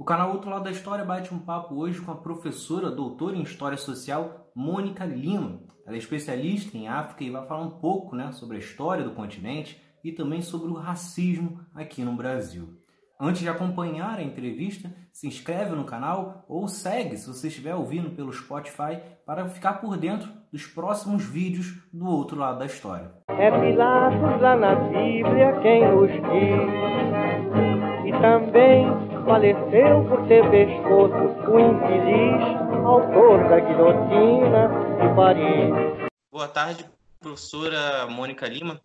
O canal Outro Lado da História bate um papo hoje com a professora doutora em História Social Mônica Lima. Ela é especialista em África e vai falar um pouco né, sobre a história do continente e também sobre o racismo aqui no Brasil. Antes de acompanhar a entrevista, se inscreve no canal ou segue se você estiver ouvindo pelo Spotify para ficar por dentro dos próximos vídeos do outro lado da história. É Pilatos lá na Bíblia quem diz, e também faleceu por ter pescoço o infeliz autor da guilhotina de Paris. Boa tarde, professora Mônica Lima.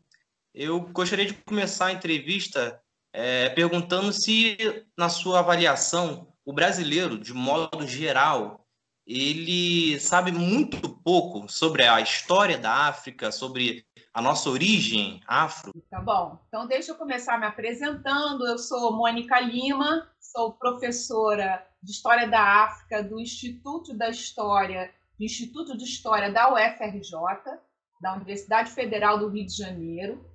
Eu gostaria de começar a entrevista é, perguntando se, na sua avaliação, o brasileiro, de modo geral, ele sabe muito pouco sobre a história da África, sobre a nossa origem afro. Tá bom. Então, deixa eu começar me apresentando. Eu sou Mônica Lima, sou professora de História da África do Instituto da História, do Instituto de História da UFRJ, da Universidade Federal do Rio de Janeiro.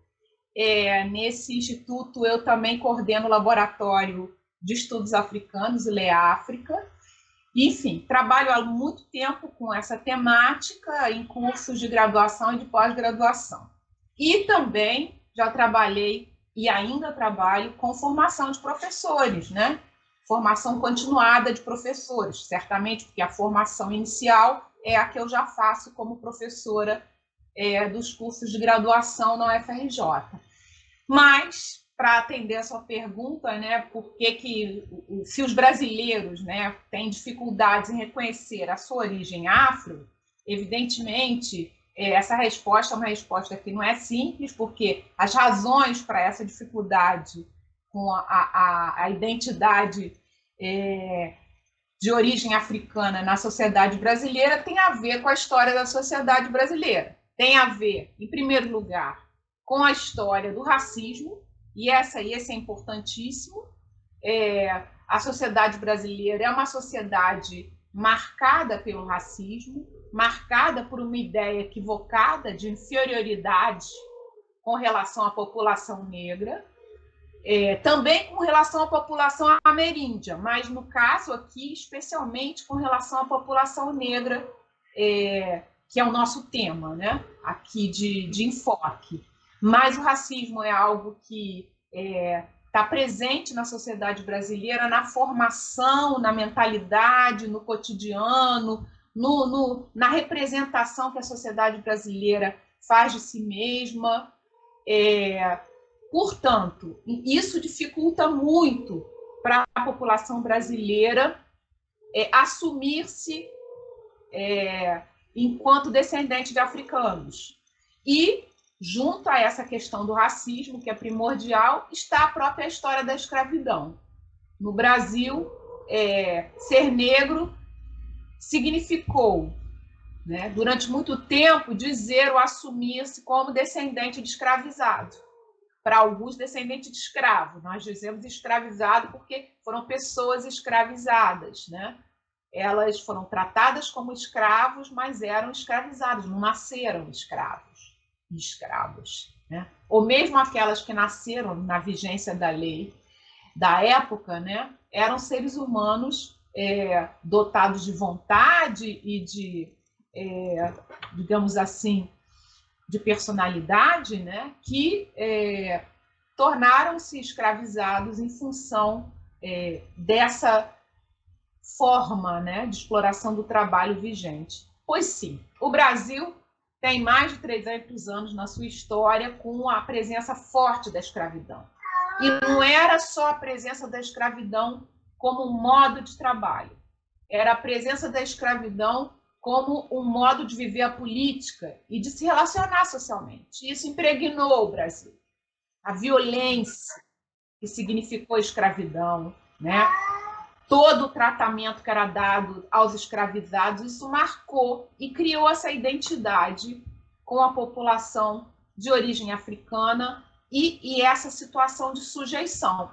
É, nesse instituto, eu também coordeno o laboratório de estudos africanos, o LEAfrica. Enfim, trabalho há muito tempo com essa temática em cursos de graduação e de pós-graduação. E também já trabalhei e ainda trabalho com formação de professores, né? Formação continuada de professores, certamente, porque a formação inicial é a que eu já faço como professora é, dos cursos de graduação na UFRJ. Mas, para atender a sua pergunta, né, por que, que se os brasileiros né, têm dificuldades em reconhecer a sua origem afro, evidentemente, é, essa resposta é uma resposta que não é simples, porque as razões para essa dificuldade com a, a, a identidade é, de origem africana na sociedade brasileira tem a ver com a história da sociedade brasileira tem a ver, em primeiro lugar, com a história do racismo, e essa esse é importantíssimo. É, a sociedade brasileira é uma sociedade marcada pelo racismo, marcada por uma ideia equivocada de inferioridade com relação à população negra, é, também com relação à população ameríndia, mas no caso aqui, especialmente com relação à população negra é, que é o nosso tema, né? Aqui de, de enfoque. Mas o racismo é algo que está é, tá presente na sociedade brasileira, na formação, na mentalidade, no cotidiano, no, no, na representação que a sociedade brasileira faz de si mesma. É, portanto, isso dificulta muito para a população brasileira é, assumir-se é, enquanto descendente de africanos. E, junto a essa questão do racismo, que é primordial, está a própria história da escravidão. No Brasil, é, ser negro significou, né, durante muito tempo, dizer ou assumir-se como descendente de escravizado. Para alguns, descendente de escravo. Nós dizemos escravizado porque foram pessoas escravizadas, né? elas foram tratadas como escravos, mas eram escravizados, não nasceram escravos escravos. Né? Ou mesmo aquelas que nasceram na vigência da lei da época, né, eram seres humanos é, dotados de vontade e de, é, digamos assim, de personalidade, né, que é, tornaram-se escravizados em função é, dessa forma né, de exploração do trabalho vigente? Pois sim, o Brasil tem mais de 300 anos na sua história com a presença forte da escravidão. E não era só a presença da escravidão como modo de trabalho, era a presença da escravidão como um modo de viver a política e de se relacionar socialmente. Isso impregnou o Brasil. A violência que significou escravidão, né? todo o tratamento que era dado aos escravizados, isso marcou e criou essa identidade com a população de origem africana e, e essa situação de sujeição,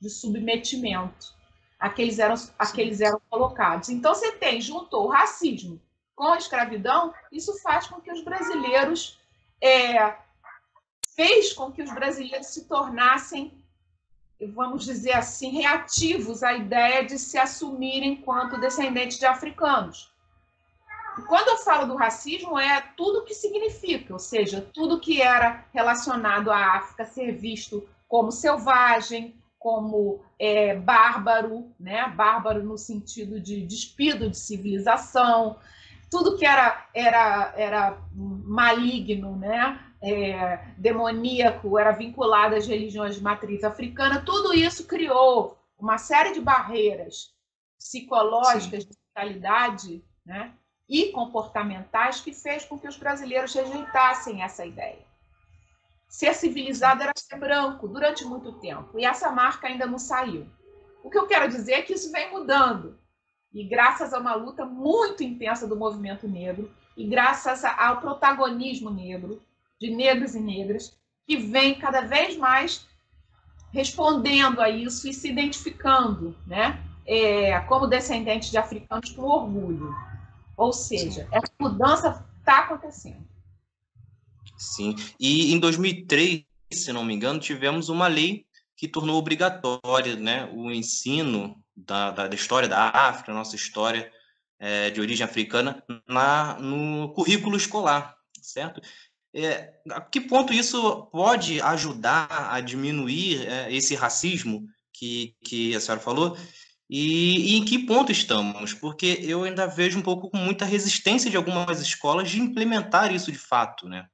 de submetimento a que eles eram, a que eles eram colocados. Então, você tem, juntou o racismo com a escravidão, isso faz com que os brasileiros, é, fez com que os brasileiros se tornassem vamos dizer assim, reativos à ideia de se assumirem enquanto descendentes de africanos. Quando eu falo do racismo, é tudo o que significa, ou seja, tudo que era relacionado à África ser visto como selvagem, como é, bárbaro, né? bárbaro no sentido de despido de civilização, tudo que era, era, era maligno, né? É, demoníaco, era vinculado às religiões de matriz africana, tudo isso criou uma série de barreiras psicológicas Sim. de mentalidade né? e comportamentais que fez com que os brasileiros rejeitassem essa ideia. Ser civilizado era ser branco durante muito tempo, e essa marca ainda não saiu. O que eu quero dizer é que isso vem mudando. E graças a uma luta muito intensa do movimento negro, e graças ao protagonismo negro, de negros e negras, que vem cada vez mais respondendo a isso e se identificando, né? É, como descendentes de africanos com orgulho. Ou seja, essa mudança está acontecendo. Sim. E em 2003, se não me engano, tivemos uma lei que tornou obrigatório né, o ensino da, da, da história da África, nossa história é, de origem africana, na, no currículo escolar, certo? É, a que ponto isso pode ajudar a diminuir é, esse racismo que, que a senhora falou? E, e, em que ponto estamos? Porque eu ainda vejo um pouco com muita resistência de algumas escolas de implementar isso de fato, né?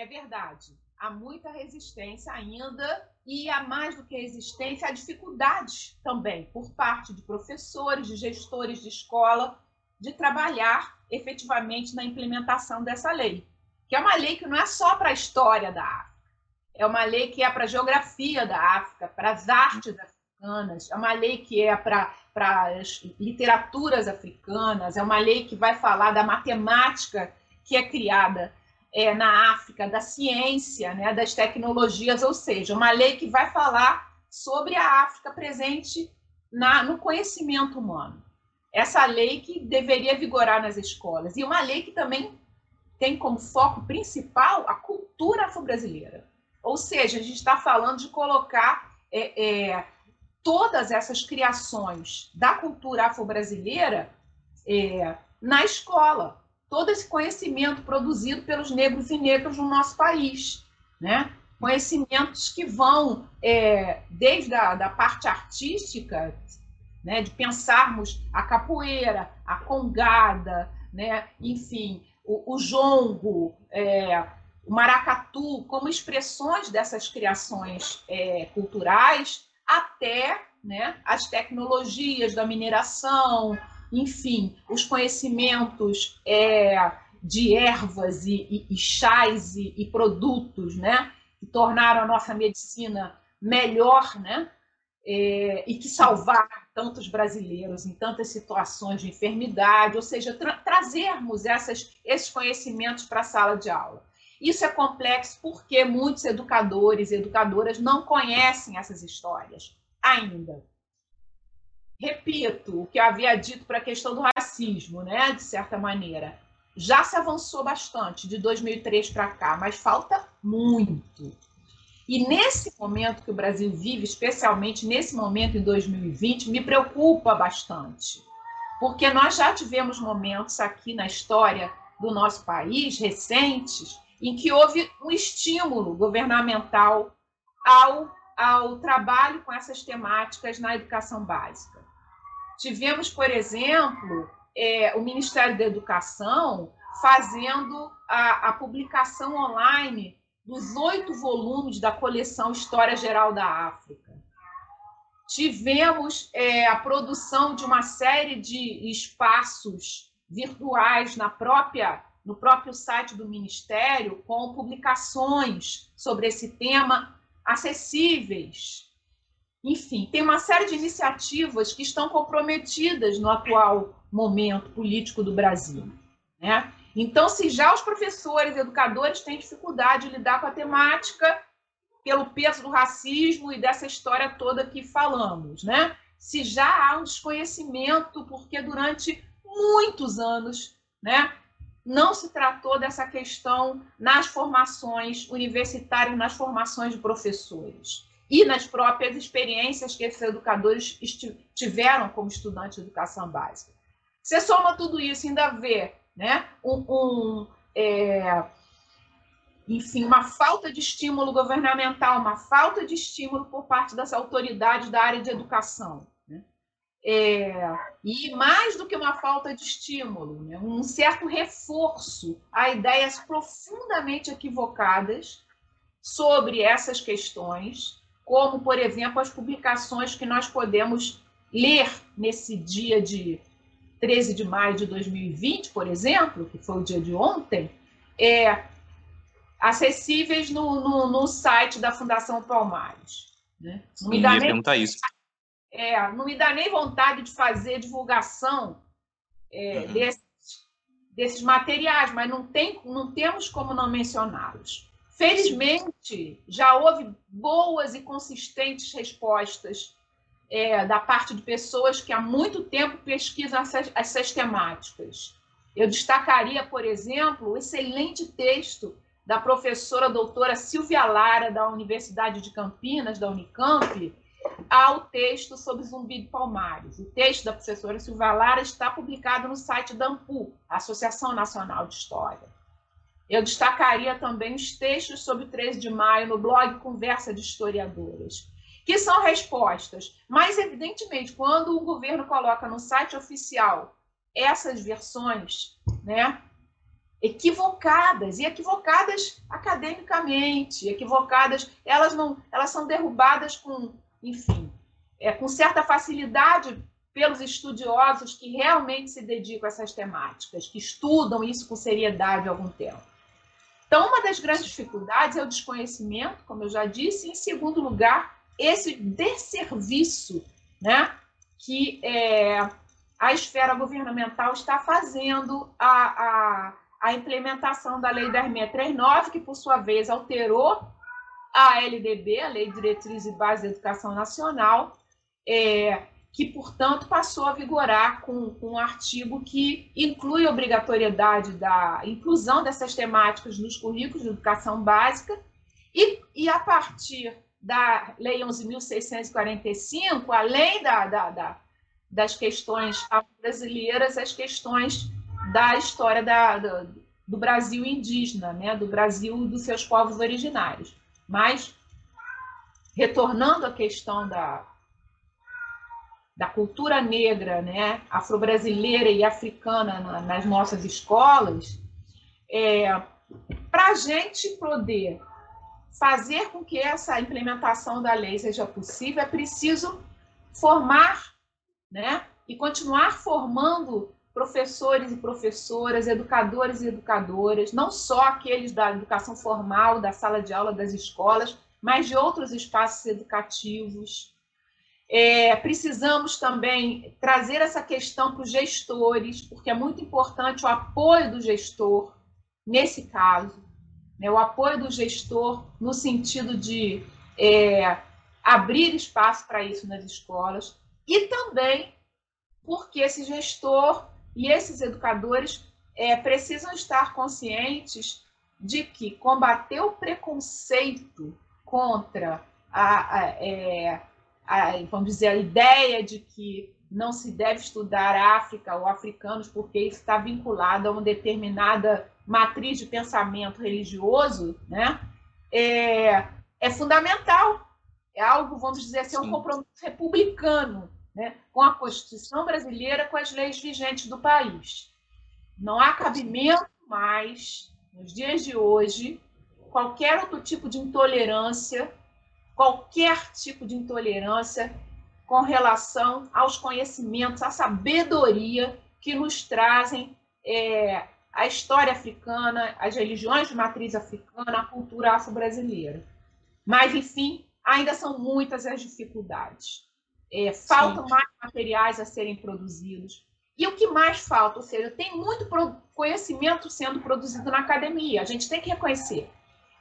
É verdade. Há muita resistência ainda e há mais do que resistência, há dificuldades também por parte de professores, de gestores de escola, de trabalhar efetivamente na implementação dessa lei, que é uma lei que não é só para a história da África, é uma lei que é para a geografia da África, para as artes africanas, é uma lei que é para as literaturas africanas, é uma lei que vai falar da matemática que é criada é, na África da ciência, né, das tecnologias, ou seja, uma lei que vai falar sobre a África presente na, no conhecimento humano. Essa lei que deveria vigorar nas escolas. E uma lei que também tem como foco principal a cultura afro-brasileira. Ou seja, a gente está falando de colocar é, é, todas essas criações da cultura afro-brasileira é, na escola todo esse conhecimento produzido pelos negros e negras no nosso país, né? Conhecimentos que vão é, desde a da parte artística, né, de pensarmos a capoeira, a congada, né, enfim, o, o jongo, é, o maracatu, como expressões dessas criações é, culturais, até né, as tecnologias da mineração, enfim, os conhecimentos é, de ervas e, e, e chás e, e, produtos, né, que tornaram a nossa medicina melhor, né, é, e que salvaram tantos brasileiros em tantas situações de enfermidade, ou seja, tra trazermos essas, esses conhecimentos para a sala de aula. Isso é complexo porque muitos educadores e educadoras não conhecem essas histórias ainda repito o que eu havia dito para a questão do racismo, né, de certa maneira. Já se avançou bastante de 2003 para cá, mas falta muito. E nesse momento que o Brasil vive, especialmente nesse momento em 2020, me preocupa bastante. Porque nós já tivemos momentos aqui na história do nosso país, recentes, em que houve um estímulo governamental ao, ao trabalho com essas temáticas na educação básica. Tivemos, por exemplo, é, o Ministério da Educação fazendo a, a publicação online dos oito volumes da coleção História Geral da África. Tivemos é, a produção de uma série de espaços virtuais na própria no próprio site do Ministério, com publicações sobre esse tema acessíveis enfim, tem uma série de iniciativas que estão comprometidas no atual momento político do Brasil. Né? Então, se já os professores, educadores têm dificuldade de lidar com a temática pelo peso do racismo e dessa história toda que falamos, né? se já há um desconhecimento, porque durante muitos anos né, não se tratou dessa questão nas formações universitárias, nas formações de professores. E nas próprias experiências que esses educadores tiveram como estudantes de educação básica. Você soma tudo isso, ainda vê né, um, um é, enfim, uma falta de estímulo governamental, uma falta de estímulo por parte das autoridades da área de educação. Né? É, e mais do que uma falta de estímulo, né? um certo reforço a ideias profundamente equivocadas sobre essas questões como, por exemplo, as publicações que nós podemos ler nesse dia de 13 de maio de 2020, por exemplo, que foi o dia de ontem, é, acessíveis no, no, no site da Fundação Palmares. Né? Não me dá nem, isso. É, não me dá nem vontade de fazer divulgação é, uhum. desses, desses materiais, mas não, tem, não temos como não mencioná-los. Felizmente, já houve boas e consistentes respostas é, da parte de pessoas que há muito tempo pesquisam essas, essas temáticas. Eu destacaria, por exemplo, o excelente texto da professora doutora Silvia Lara, da Universidade de Campinas, da Unicamp, ao texto sobre zumbi de palmares. O texto da professora Silvia Lara está publicado no site da AMPU, Associação Nacional de História. Eu destacaria também os textos sobre 13 de maio no blog Conversa de Historiadoras, que são respostas. Mas, evidentemente, quando o governo coloca no site oficial essas versões, né, equivocadas e equivocadas academicamente, equivocadas, elas não, elas são derrubadas com, enfim, é, com certa facilidade pelos estudiosos que realmente se dedicam a essas temáticas, que estudam isso com seriedade há algum tempo. Então, uma das grandes dificuldades é o desconhecimento, como eu já disse, em segundo lugar, esse desserviço né, que é, a esfera governamental está fazendo a, a, a implementação da Lei 10.639, que, por sua vez, alterou a LDB, a Lei de Diretriz e Base da Educação Nacional, é, que, portanto, passou a vigorar com, com um artigo que inclui a obrigatoriedade da inclusão dessas temáticas nos currículos de educação básica, e, e a partir da Lei 11.645, além da, da, da, das questões brasileiras, as questões da história da, do, do Brasil indígena, né, do Brasil dos seus povos originários. Mas, retornando à questão da, da cultura negra, né, afro-brasileira e africana na, nas nossas escolas, é, para a gente poder fazer com que essa implementação da lei seja possível, é preciso formar, né, e continuar formando professores e professoras, educadores e educadoras, não só aqueles da educação formal, da sala de aula das escolas, mas de outros espaços educativos, é, precisamos também trazer essa questão para os gestores, porque é muito importante o apoio do gestor nesse caso, né, o apoio do gestor no sentido de é, abrir espaço para isso nas escolas, e também porque esse gestor e esses educadores é, precisam estar conscientes de que combater o preconceito contra a, a é, a, vamos dizer, a ideia de que não se deve estudar África ou africanos porque isso está vinculado a uma determinada matriz de pensamento religioso, né? É, é fundamental. É algo, vamos dizer assim, é um compromisso republicano né? com a Constituição brasileira, com as leis vigentes do país. Não há cabimento mais, nos dias de hoje, qualquer outro tipo de intolerância qualquer tipo de intolerância com relação aos conhecimentos, à sabedoria que nos trazem é, a história africana, as religiões de matriz africana, a cultura afro-brasileira. Mas, enfim, ainda são muitas as dificuldades. É, faltam Sim. mais materiais a serem produzidos. E o que mais falta? Ou seja, tem muito conhecimento sendo produzido na academia, a gente tem que reconhecer.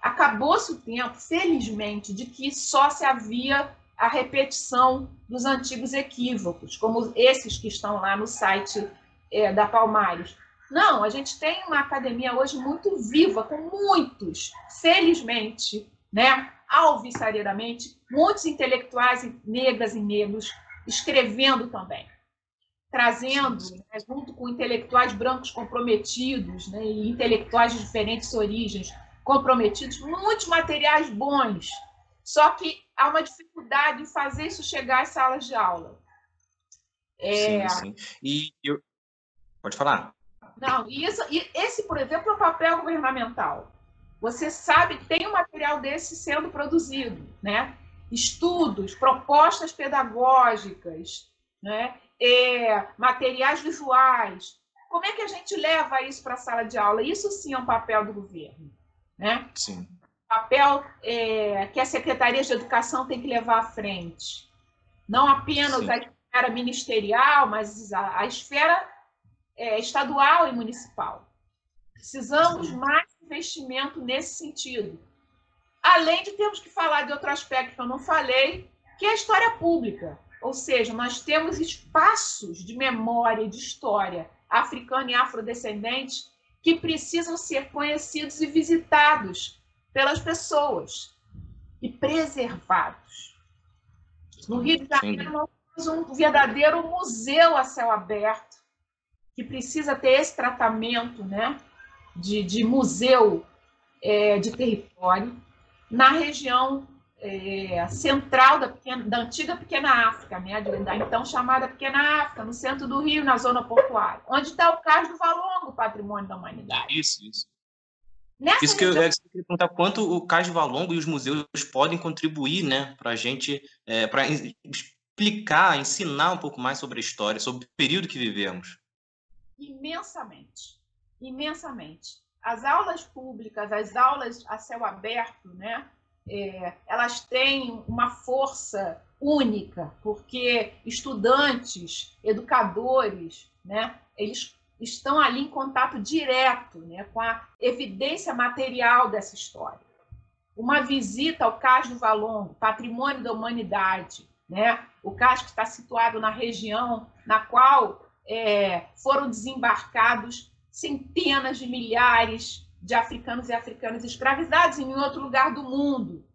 Acabou-se o tempo, felizmente, de que só se havia a repetição dos antigos equívocos, como esses que estão lá no site é, da Palmares. Não, a gente tem uma academia hoje muito viva, com muitos, felizmente, né, alvissareiramente, muitos intelectuais negras e negros escrevendo também, trazendo, né, junto com intelectuais brancos comprometidos né, e intelectuais de diferentes origens comprometidos, muitos materiais bons. Só que há uma dificuldade em fazer isso chegar às salas de aula. É... Sim, sim. E eu... Pode falar. Não, e, isso, e esse, por exemplo, é o papel governamental. Você sabe que tem um material desse sendo produzido, né? Estudos, propostas pedagógicas, né? É, materiais visuais. Como é que a gente leva isso para a sala de aula? Isso sim é um papel do governo, né? Sim. Papel é, que a Secretaria de Educação tem que levar à frente. Não apenas sim. a esfera ministerial, mas a, a esfera é, estadual e municipal. Precisamos sim. mais investimento nesse sentido. Além de termos que falar de outro aspecto que eu não falei, que é a história pública. Ou seja, nós temos espaços de memória e de história africana e afrodescendente que precisam ser conhecidos e visitados pelas pessoas e preservados. No Rio de Janeiro, nós temos um verdadeiro museu a céu aberto que precisa ter esse tratamento, né? de, de museu é, de território na região é, central da, pequena, da, antiga Pequena África, né, da então chamada Pequena África, no centro do Rio, na zona portuária, onde está o Cais do Valongo, patrimônio da humanidade. Isso, isso. Nessa isso que eu, eu queria perguntar quanto o Cais do Valongo e os museus podem contribuir né, para a gente, é, para explicar, ensinar um pouco mais sobre a história, sobre o período que vivemos. Imensamente imensamente. As aulas públicas, as aulas a céu aberto, né, é, elas têm uma força única, porque estudantes, educadores, né, eles estão ali em contato direto né, com a evidência material dessa história. Uma visita ao Cais do Valongo, patrimônio da humanidade, né, o cais que está situado na região na qual é, foram desembarcados centenas de milhares de africanos e africanas escravizados em outro lugar do mundo.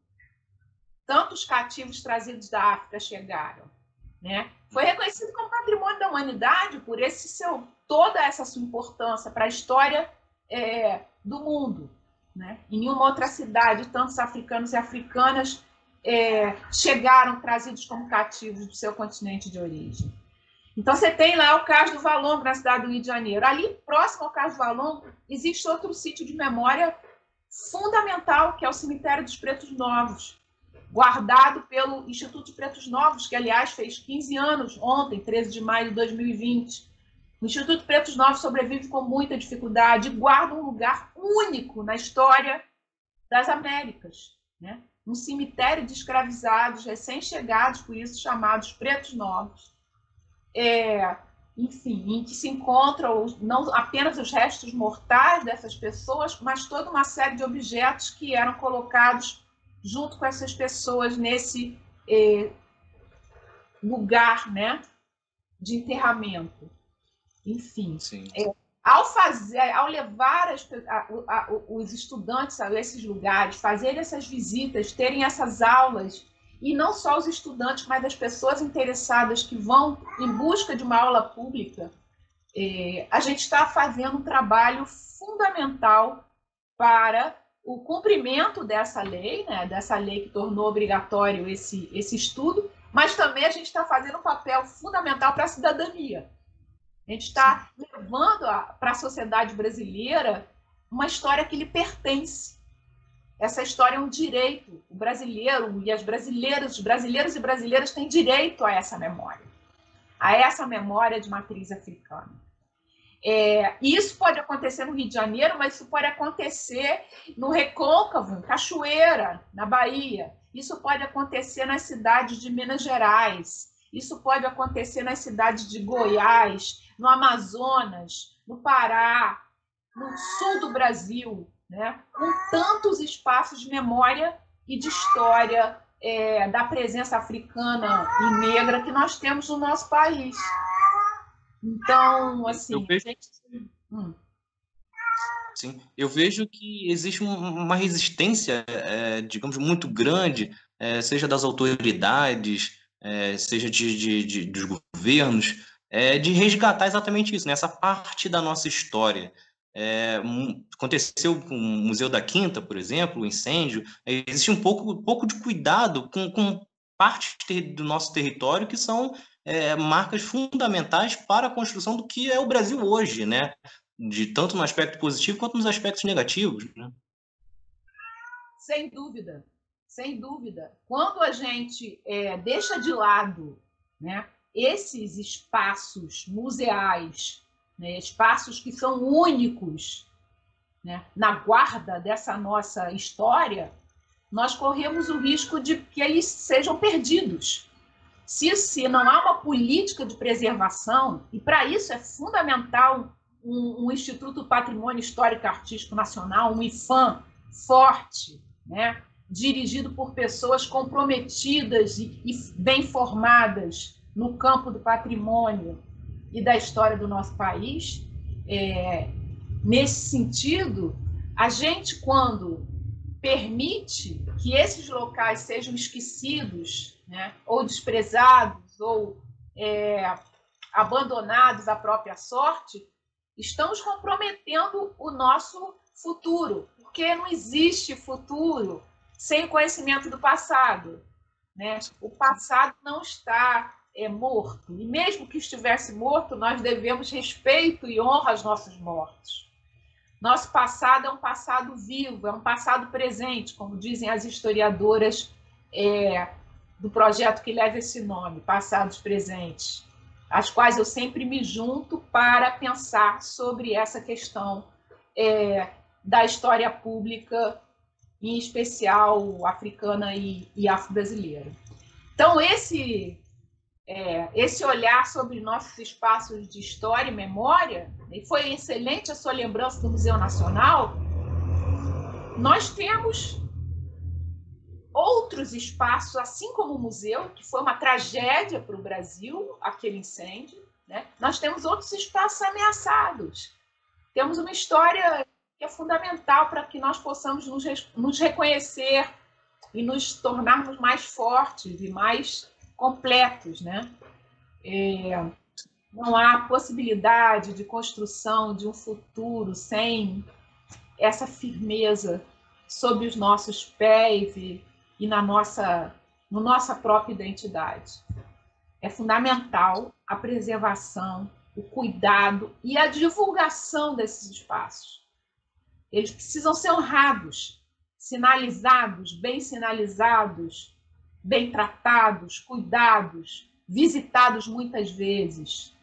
Tantos cativos trazidos da África chegaram. Né? Foi reconhecido como patrimônio da humanidade por esse seu, toda essa sua importância para a história é, do mundo. Né? Em nenhuma outra cidade, tantos africanos e africanas é, chegaram trazidos como cativos do seu continente de origem. Então, você tem lá o Cais do Valongo, na cidade do Rio de Janeiro. Ali, próximo ao Cais do Valongo, existe outro sítio de memória fundamental, que é o Cemitério dos Pretos Novos, guardado pelo Instituto de Pretos Novos, que, aliás, fez 15 anos ontem, 13 de maio de 2020. O Instituto Pretos Novos sobrevive com muita dificuldade e guarda um lugar único na história das Américas. Né? Um cemitério de escravizados recém-chegados, por isso chamados Pretos Novos é, enfim, em que se encontram não apenas os restos mortais dessas pessoas, mas toda uma série de objetos que eram colocados junto com essas pessoas nesse é, lugar, né, de enterramento. Enfim, é, ao fazer, ao levar as, a, a, os estudantes a esses lugares, fazer essas visitas, terem essas aulas e não só os estudantes, mas as pessoas interessadas que vão em busca de uma aula pública, é, a gente está fazendo um trabalho fundamental para o cumprimento dessa lei, né, dessa lei que tornou obrigatório esse, esse estudo, mas também a gente está fazendo um papel fundamental para a cidadania. A gente está levando para a sociedade brasileira uma história que lhe pertence, essa história é um direito. O brasileiro e as brasileiras, os brasileiros e brasileiras têm direito a essa memória, a essa memória de matriz africana. É, isso pode acontecer no Rio de Janeiro, mas isso pode acontecer no Recôncavo, em Cachoeira, na Bahia. Isso pode acontecer nas cidades de Minas Gerais. Isso pode acontecer nas cidades de Goiás, no Amazonas, no Pará, no sul do Brasil né, com tantos espaços de memória e de história é, da presença africana e negra que nós temos no nosso país. Então, assim, eu vejo, gente... hum. Sim, eu vejo que existe uma resistência, é, digamos, muito grande, é, seja das autoridades, é, seja de, de, de, dos governos, é, de resgatar exatamente isso, nessa né? parte da nossa história. É, aconteceu com o Museu da Quinta, por exemplo, o incêndio, existe um pouco, um pouco de cuidado com, com partes do nosso território que são é, marcas fundamentais para a construção do que é o Brasil hoje, né? De tanto no aspecto positivo quanto nos aspectos negativos. Né? Sem dúvida, sem dúvida. Quando a gente é, deixa de lado né, esses espaços museais, né, espaços que são únicos né, na guarda dessa nossa história, nós corremos o risco de que eles sejam perdidos. Se, se não há uma política de preservação, e para isso é fundamental um, um, Instituto Patrimônio Histórico Artístico Nacional, um IFAM forte, né? dirigido por pessoas comprometidas e, e bem formadas no campo do patrimônio e da história do nosso país. É, nesse sentido, a gente, quando permite que esses locais sejam esquecidos, né, ou desprezados, ou é, abandonados à própria sorte, estamos comprometendo o nosso futuro, porque não existe futuro sem o conhecimento do passado. Né? O passado não está é, morto, e mesmo que estivesse morto, nós devemos respeito e honra aos nossos mortos. Nosso passado é um passado vivo, é um passado presente, como dizem as historiadoras é, do projeto que leva esse nome, Passados Presentes, às quais eu sempre me junto para pensar sobre essa questão é, da história pública, em especial africana e, e afro-brasileira. Então, esse é, esse olhar sobre nossos espaços de história e memória, e foi excelente a sua lembrança do Museu Nacional, nós temos outros espaços, assim como o museu, que foi uma tragédia para o Brasil, aquele incêndio, né? nós temos outros espaços ameaçados. Temos uma história que é fundamental para que nós possamos nos, nos reconhecer e nos tornarmos mais fortes e mais completos, né? É, não há possibilidade de construção de um futuro sem essa firmeza sob os nossos pés e, e na nossa, no nossa própria identidade. É fundamental a preservação, o cuidado e a divulgação desses espaços. Eles precisam ser honrados, sinalizados, bem sinalizados, bem tratados, cuidados, visitados muitas vezes.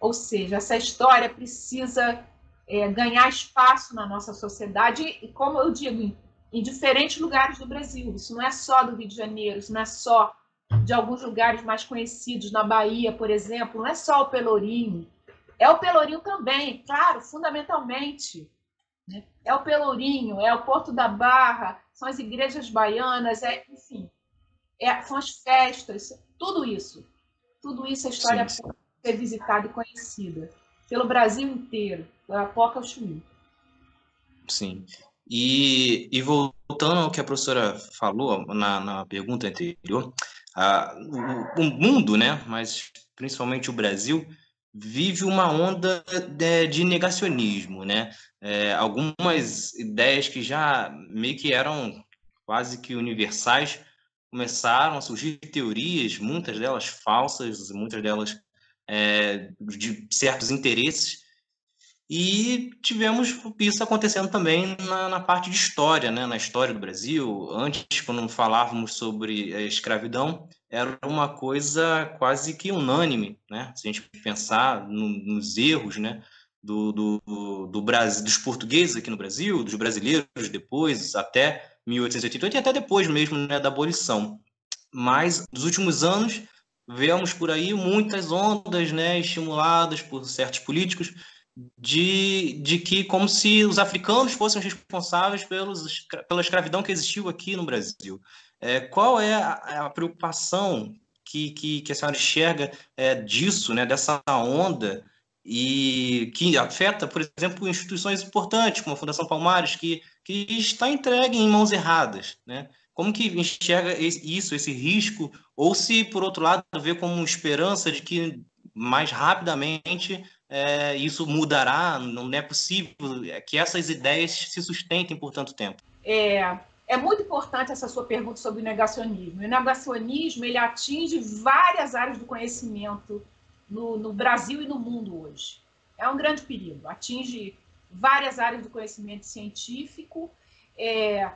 Ou seja, essa história precisa é, ganhar espaço na nossa sociedade e, como eu digo, em, em diferentes lugares do Brasil. Isso não é só do Rio de Janeiro, isso não é só de alguns lugares mais conhecidos, na Bahia, por exemplo, não é só o Pelourinho. É o Pelourinho também, claro, fundamentalmente. Né? É o Pelourinho, é o Porto da Barra, são as igrejas baianas, é, enfim, é, são as festas, tudo isso. Tudo isso é história sim, sim. ser visitada e conhecida pelo Brasil inteiro, da Poca ao. Sim. E, e, voltando ao que a professora falou na, na pergunta anterior, a, o, o, mundo, né, mas principalmente o Brasil, vive uma onda de, de negacionismo, né? É, algumas ideias que já meio que eram quase que universais começaram a surgir teorias, muitas delas falsas, muitas delas é, de certos interesses, e tivemos isso acontecendo também na, na, parte de história, né? na história do Brasil. Antes, quando falávamos sobre a escravidão, era uma coisa quase que unânime, né? se a gente pensar no, nos erros né? do, do, do Brasil, dos portugueses aqui no Brasil, dos brasileiros depois, até 1888 e até depois mesmo né, da abolição. Mas nos últimos anos vemos por aí muitas ondas né, estimuladas por certos políticos de, de que como se os africanos fossem responsáveis pelos, pela escravidão que existiu aqui no Brasil. É, qual é a, a preocupação que, que, que, a senhora enxerga é, disso, né, dessa onda e que afeta, por exemplo, instituições importantes, como a Fundação Palmares, que, que está entregue em mãos erradas, né? Como que enxerga isso, esse risco, ou se, por outro lado, vê como esperança de que mais rapidamente é, isso mudará, não é possível que essas ideias se sustentem por tanto tempo? É, é muito importante essa sua pergunta sobre o negacionismo. O negacionismo ele atinge várias áreas do conhecimento no, no Brasil e no mundo hoje. É um grande perigo. Atinge várias áreas do conhecimento científico. É,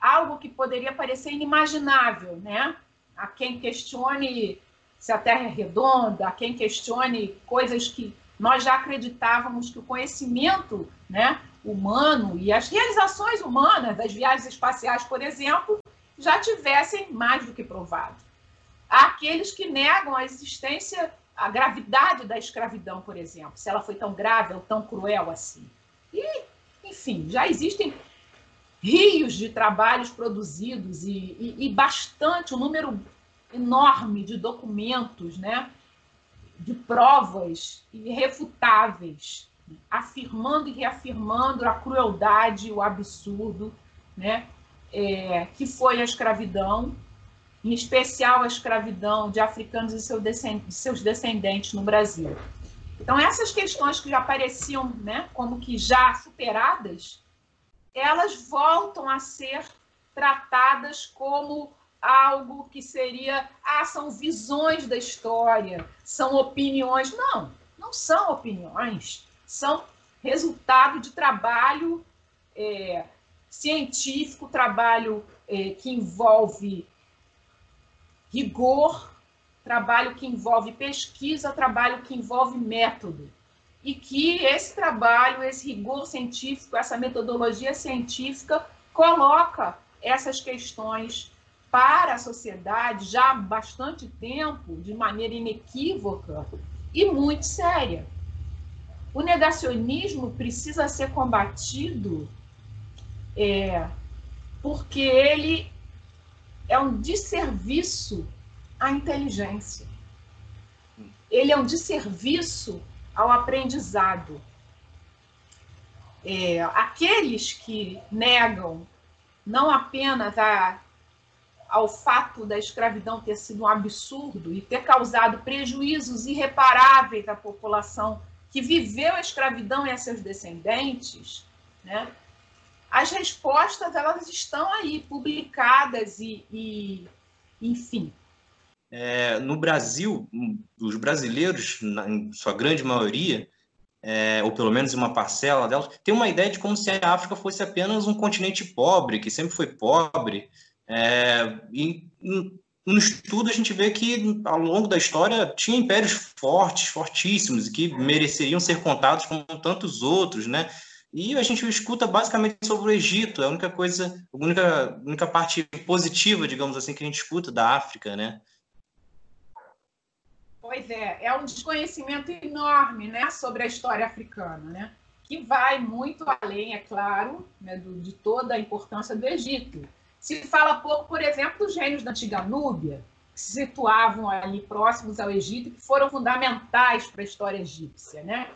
algo que poderia parecer inimaginável, né? A quem questione se a Terra é redonda, a quem questione coisas que nós já acreditávamos que o conhecimento, né, humano e as realizações humanas das viagens espaciais, por exemplo, já tivessem mais do que provado. Há aqueles que negam a existência, a gravidade da escravidão, por exemplo, se ela foi tão grave ou tão cruel assim. E, enfim, já existem rios de trabalhos produzidos e, e, e bastante, um número enorme de documentos, né, de provas irrefutáveis, afirmando e reafirmando a crueldade, o absurdo, né, é, que foi a escravidão, em especial a escravidão de africanos e seus descendentes no Brasil. Então, essas questões que já pareciam né, como que já superadas, elas voltam a ser tratadas como algo que seria, ah, são visões da história, são opiniões. Não, não são opiniões, são resultado de trabalho é, científico, trabalho é, que envolve rigor, trabalho que envolve pesquisa, trabalho que envolve método e que esse trabalho, esse rigor científico, essa metodologia científica coloca essas questões para a sociedade já há bastante tempo, de maneira inequívoca e muito séria. O negacionismo precisa ser combatido é, porque ele é um desserviço à inteligência. Ele é um desserviço ao aprendizado. É, aqueles que negam não apenas a, ao fato da escravidão ter sido um absurdo e ter causado prejuízos irreparáveis à população que viveu a escravidão e a seus descendentes, né? as respostas elas estão aí publicadas e, e enfim, é, no Brasil, os brasileiros, na, em sua grande maioria, é, ou pelo menos uma parcela delas, tem uma ideia de como se a África fosse apenas um continente pobre, que sempre foi pobre. É, e no estudo a gente vê que ao longo da história tinha impérios fortes, fortíssimos, e que mereceriam ser contados como tantos outros, né? E a gente escuta basicamente sobre o Egito, é a única coisa, a única, única parte positiva, digamos assim, que a gente escuta da África, né? Pois é, é um desconhecimento enorme né, sobre a história africana, né, que vai muito além, é claro, né, do, de toda a importância do Egito. Se fala pouco, por exemplo, dos reinos da antiga Núbia, que se situavam ali próximos ao Egito, que foram fundamentais para a história egípcia. Né?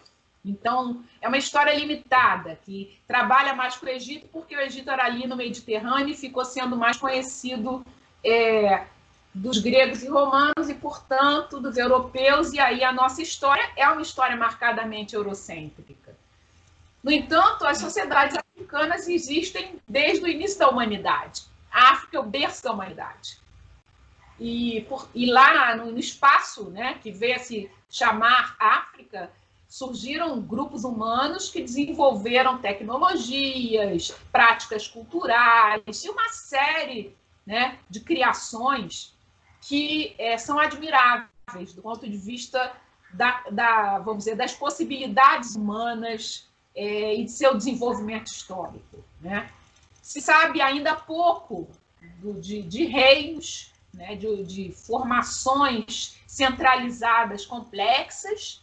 Então, é uma história limitada, que trabalha mais com o Egito, porque o Egito era ali no Mediterrâneo e ficou sendo mais conhecido é, dos gregos e romanos e, portanto, dos europeus, e aí a nossa história é uma história marcadamente eurocêntrica. No entanto, as sociedades africanas existem desde o início da humanidade. A África é o berço da humanidade. E, por, e lá no, no espaço, né, que veio a se chamar África, surgiram grupos humanos que desenvolveram tecnologias, práticas culturais e uma série né, de criações que é, são admiráveis do ponto de vista da, da vamos dizer, das possibilidades humanas é, e de seu desenvolvimento histórico. Né? Se sabe ainda pouco do, de, de reinos, né, de, de formações centralizadas complexas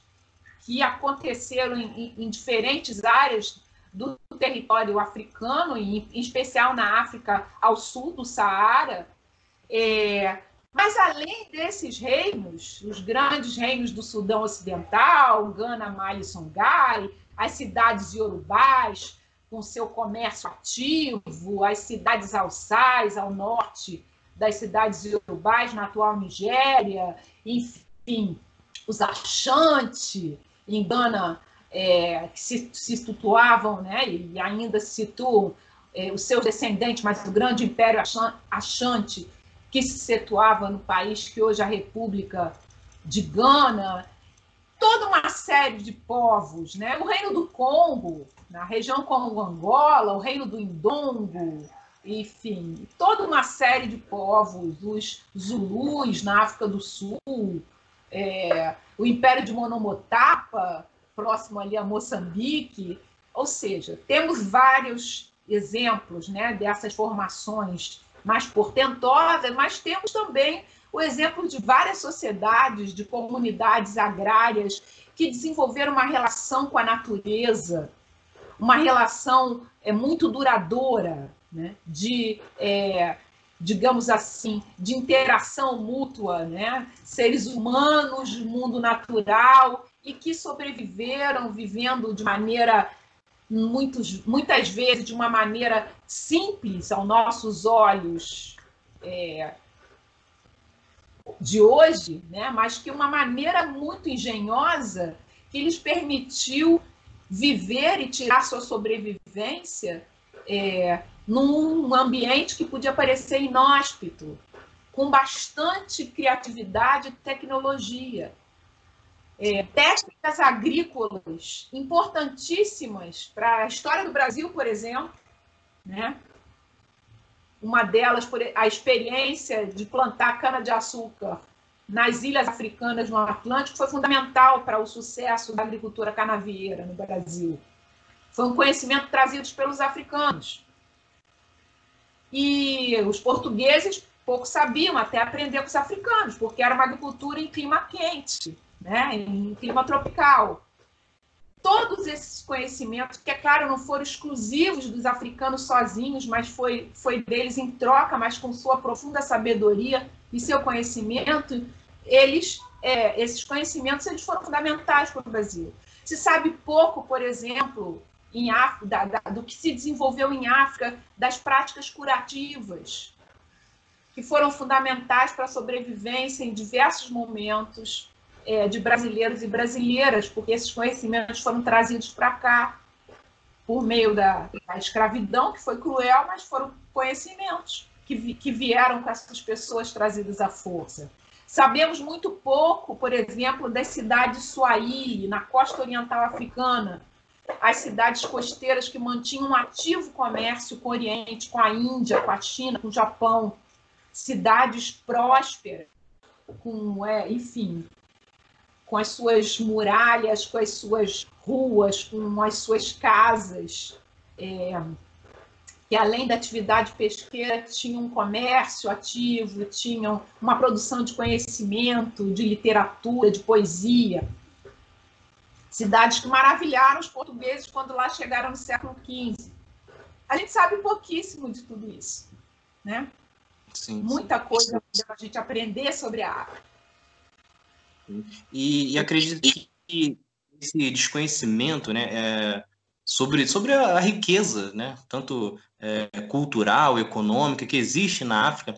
que aconteceram em, em, diferentes áreas do território africano, em, especial na África ao sul do Saara, é, Mas além desses reinos, os grandes reinos do Sudão Ocidental, Gana, Mali Songhai, as cidades iorubás, com seu comércio ativo, as cidades alçais ao norte das cidades iorubás, na atual Nigéria, enfim, os Ashanti, em Gana, é, que se, se situavam, né, e ainda se situam é, os seus descendentes, mas o grande império Ashanti, que se situava no país que hoje é a República de Gana, toda uma série de povos, né? o Reino do Congo, na região como Angola, o Reino do Indongo, enfim, toda uma série de povos, os Zulus na África do Sul, é, o Império de Monomotapa, próximo ali a Moçambique, ou seja, temos vários exemplos né, dessas formações mais portentosas, mas temos também o exemplo de várias sociedades, de comunidades agrárias que desenvolveram uma relação com a natureza, uma relação é, muito duradoura, né, de, é, digamos assim, de interação mútua, né, seres humanos, mundo natural, e que sobreviveram vivendo de maneira muitos, muitas vezes de uma maneira simples aos nossos olhos é, de hoje, né? mas que uma maneira muito engenhosa que lhes permitiu viver e tirar sua sobrevivência é, num ambiente que podia parecer inóspito, com bastante criatividade e tecnologia é, técnicas agrícolas importantíssimas para a história do Brasil, por exemplo, né? Uma delas, a experiência de plantar cana-de-açúcar nas ilhas africanas no Atlântico foi fundamental para o sucesso da agricultura canavieira no Brasil. Foi um conhecimento trazido pelos africanos. E os portugueses pouco sabiam até aprender com os africanos, porque era uma agricultura em clima quente né, em clima tropical. Todos esses conhecimentos, que é claro, não foram exclusivos dos africanos sozinhos, mas foi, foi deles em troca, mas com sua profunda sabedoria e seu conhecimento, eles, é, esses conhecimentos eles foram fundamentais para o Brasil. Se sabe pouco, por exemplo, em da, da, do que se desenvolveu em África, das práticas curativas, que foram fundamentais para a sobrevivência em diversos momentos é, de brasileiros e brasileiras, porque esses conhecimentos foram trazidos para cá por meio da, da, escravidão, que foi cruel, mas foram conhecimentos que, vi, que vieram com essas pessoas trazidas à força. Sabemos muito pouco, por exemplo, das cidades Swahili, na costa oriental africana, as cidades costeiras que mantinham um ativo comércio com o Oriente, com a Índia, com a China, com o Japão, cidades prósperas, com, é, enfim, com as suas muralhas, com as suas ruas, com as suas casas, é, que além da atividade pesqueira tinham um comércio ativo, tinham uma produção de conhecimento, de literatura, de poesia. Cidades que maravilharam os portugueses quando lá chegaram no século XV. A gente sabe pouquíssimo de tudo isso, né? Sim, Muita sim. coisa para a gente aprender sobre a África. E, e acredito que esse desconhecimento né, é, sobre, sobre a, a, riqueza, né, tanto é, cultural, econômica, que existe na África,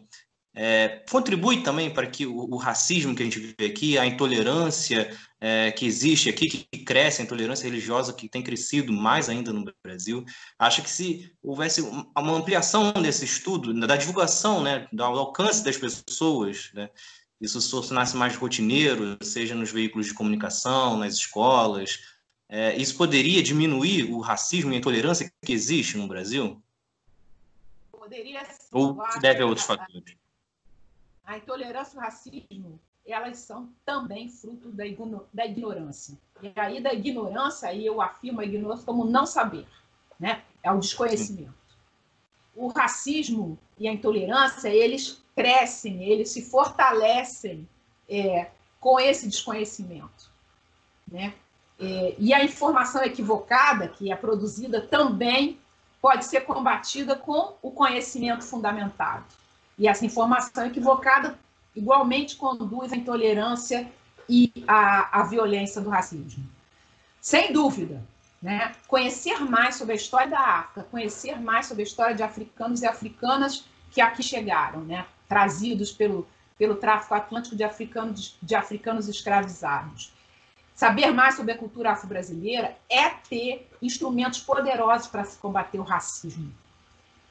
é, contribui também para que o, o, racismo que a gente vê aqui, a intolerância é, que existe aqui, que cresce, a intolerância religiosa que tem crescido mais ainda no Brasil. Acho que se houvesse uma ampliação desse estudo, da divulgação, né, do alcance das pessoas, né, isso se tornasse mais rotineiro, seja nos veículos de comunicação, nas escolas, é, isso poderia diminuir o racismo e a intolerância que existe no Brasil? Poderia sim. Ou deve a outros fatores? A intolerância e o racismo, elas são também fruto da, da ignorância. E aí, da ignorância, aí eu afirmo a ignorância como não saber, né? É o desconhecimento. Sim. O racismo e a intolerância, eles crescem, eles se fortalecem é, com esse desconhecimento. Né? É, e a informação equivocada, que é produzida também, pode ser combatida com o conhecimento fundamentado. E essa informação equivocada igualmente conduz à intolerância e à, à violência do racismo. Sem dúvida, né? conhecer mais sobre a história da África, conhecer mais sobre a história de africanos e africanas que aqui chegaram, né? trazidos pelo, pelo tráfico atlântico de africanos, de africanos escravizados. Saber mais sobre a cultura afro-brasileira é ter instrumentos poderosos para se combater o racismo.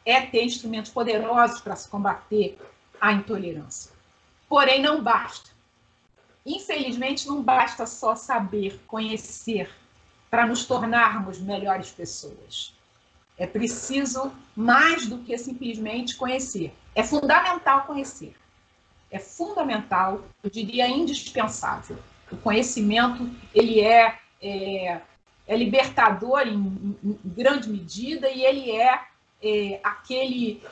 É ter instrumentos poderosos para se combater a intolerância. Porém, não basta. Infelizmente, não basta só saber, conhecer, para nos tornarmos melhores pessoas. É preciso mais do que simplesmente conhecer. É fundamental conhecer. É fundamental, eu diria indispensável. O conhecimento ele é, é, é libertador em, em, grande medida e ele é, é aquele,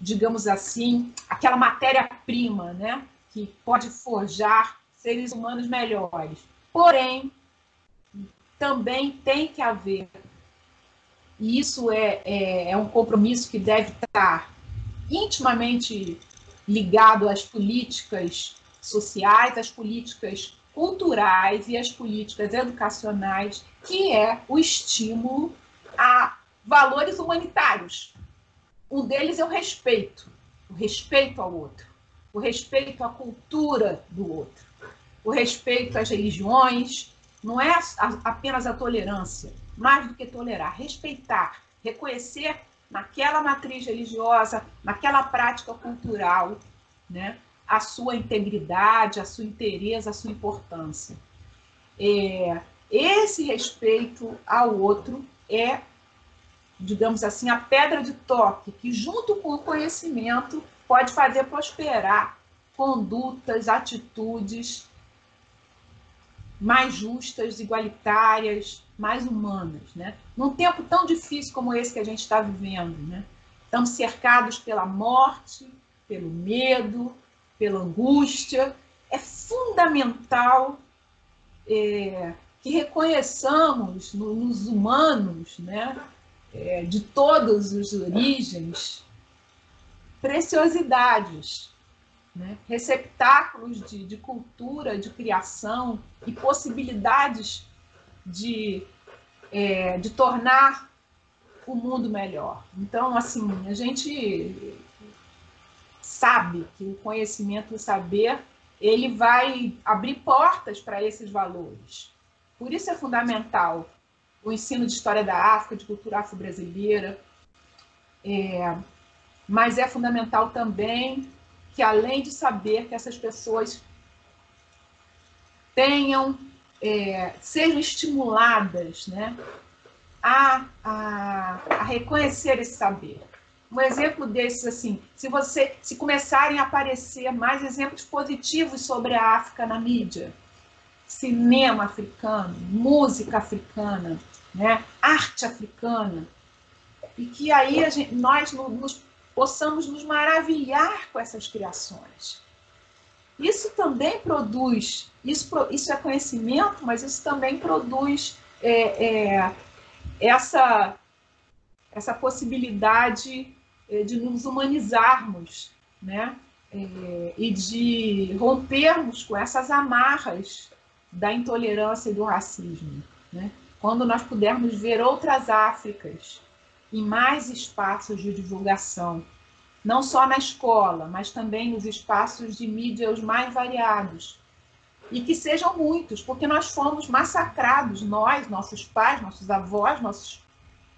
digamos assim, aquela matéria-prima, né, que pode forjar seres humanos melhores. Porém, também tem que haver, e isso é, é, é um compromisso que deve estar intimamente ligado às políticas sociais, às políticas culturais e as políticas educacionais, que é o estímulo a valores humanitários. Um deles é o respeito, o respeito ao outro, o respeito à cultura do outro, o respeito às religiões, não é apenas a tolerância, mais do que tolerar, respeitar, reconhecer naquela matriz religiosa, naquela prática cultural, né? a sua integridade, a sua interesse, a sua importância. É, esse respeito ao outro é, digamos assim, a pedra de toque que, junto com o conhecimento, pode fazer prosperar condutas, atitudes mais justas, igualitárias, mais humanas. Né? Num tempo tão difícil como esse que a gente está vivendo, né? estamos cercados pela morte, pelo medo, pela angústia. É fundamental é, que reconheçamos no, nos humanos, né, é, de todas as origens, preciosidades, né, receptáculos de, de cultura, de criação e possibilidades de, é, de tornar o mundo melhor. Então, assim, a gente sabe que o conhecimento, o saber, ele vai abrir portas para esses valores. Por isso é fundamental o ensino de história da África, de cultura afro-brasileira, é, mas é fundamental também que, além de saber que essas pessoas tenham, é, sejam estimuladas né, a, a, a reconhecer esse saber. Um exemplo desses, assim, se você se começarem a aparecer mais exemplos positivos sobre a África na mídia, cinema africano, música africana, né, arte africana, e que aí gente, nós nos, possamos nos maravilhar com essas criações. Isso também produz, isso, isso é conhecimento, mas isso também produz é, é, essa, essa possibilidade é, de nos humanizarmos, né? É, e de rompermos com essas amarras da intolerância e do racismo. Né? Quando nós pudermos ver outras Áfricas em mais espaços de divulgação, não só na escola, mas também nos espaços de mídia os mais variados. E que sejam muitos, porque nós fomos massacrados, nós, nossos pais, nossos avós, nossos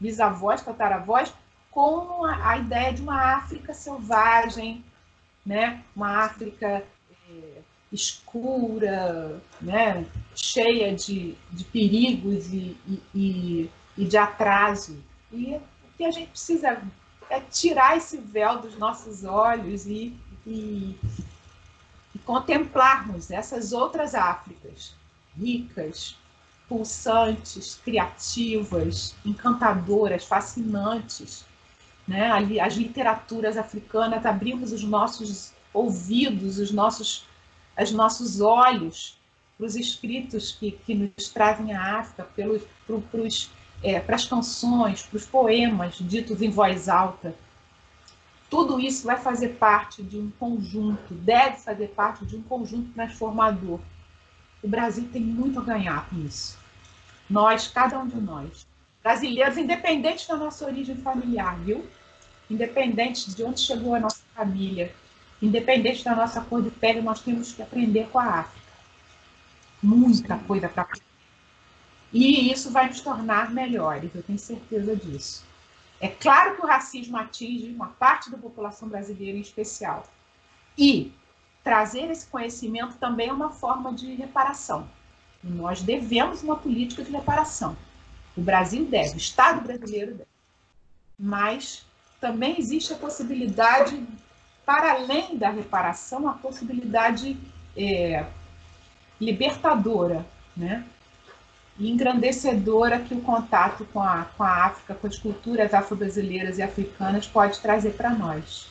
bisavós, tataravós, com a, ideia de uma África selvagem, né? uma África é, escura, né? cheia de, de perigos e, e, e de atraso. E que a gente precisa é tirar esse véu dos nossos olhos e, e, e contemplarmos essas outras Áfricas ricas, pulsantes, criativas, encantadoras, fascinantes, né? as literaturas africanas, abrimos os nossos ouvidos, os nossos, os nossos olhos para os escritos que, que nos trazem a África, pelos, é, para as canções, para os poemas ditos em voz alta. tudo isso vai fazer parte de um conjunto, deve fazer parte de um conjunto transformador. O Brasil tem muito a ganhar com isso. Nós, cada um de nós, brasileiros, independente da nossa origem familiar, viu? Independente de onde chegou a nossa família, independente da nossa cor de pele, nós temos que aprender com a África. Muita coisa para aprender. E isso vai nos tornar melhores, eu tenho certeza disso. É claro que o racismo atinge uma parte da população brasileira em especial. E trazer esse conhecimento também é uma forma de reparação. E nós devemos uma política de reparação. O Brasil deve, o Estado brasileiro deve. Mas também existe a possibilidade, para além da reparação, a possibilidade é, libertadora, né? E engrandecedora que o contato com a, com a África, com as culturas afro-brasileiras e africanas pode trazer para nós.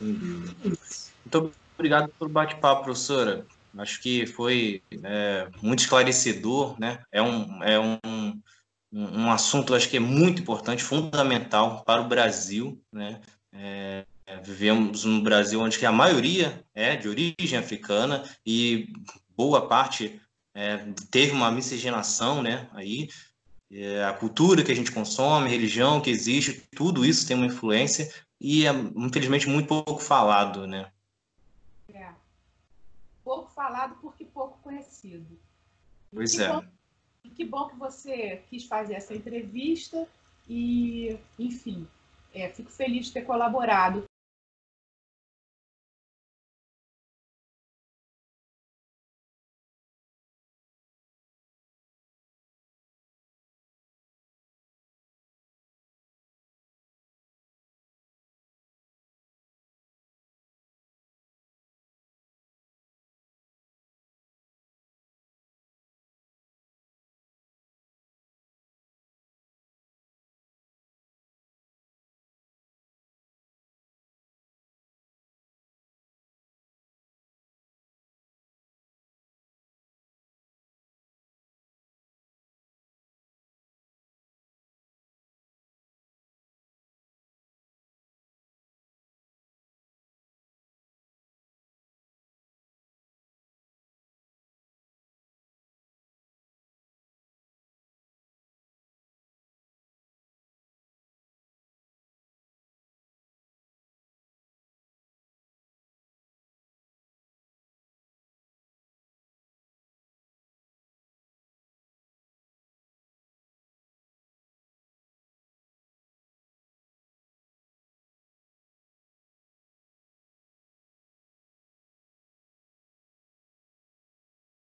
Muito obrigado pelo bate-papo, professora. Acho que foi é, muito esclarecedor, né? É um, é um, um assunto, acho que é muito importante, fundamental para o Brasil, né? É, vivemos no Brasil onde a maioria é de origem africana e boa parte é, teve uma miscigenação, né? Aí é, a cultura que a gente consome, a religião que existe, tudo isso tem uma influência e é infelizmente muito pouco falado, né? É. Pouco falado porque pouco conhecido. Pois é. Bom, que bom que você quis fazer essa entrevista e, enfim, é, fico feliz de ter colaborado.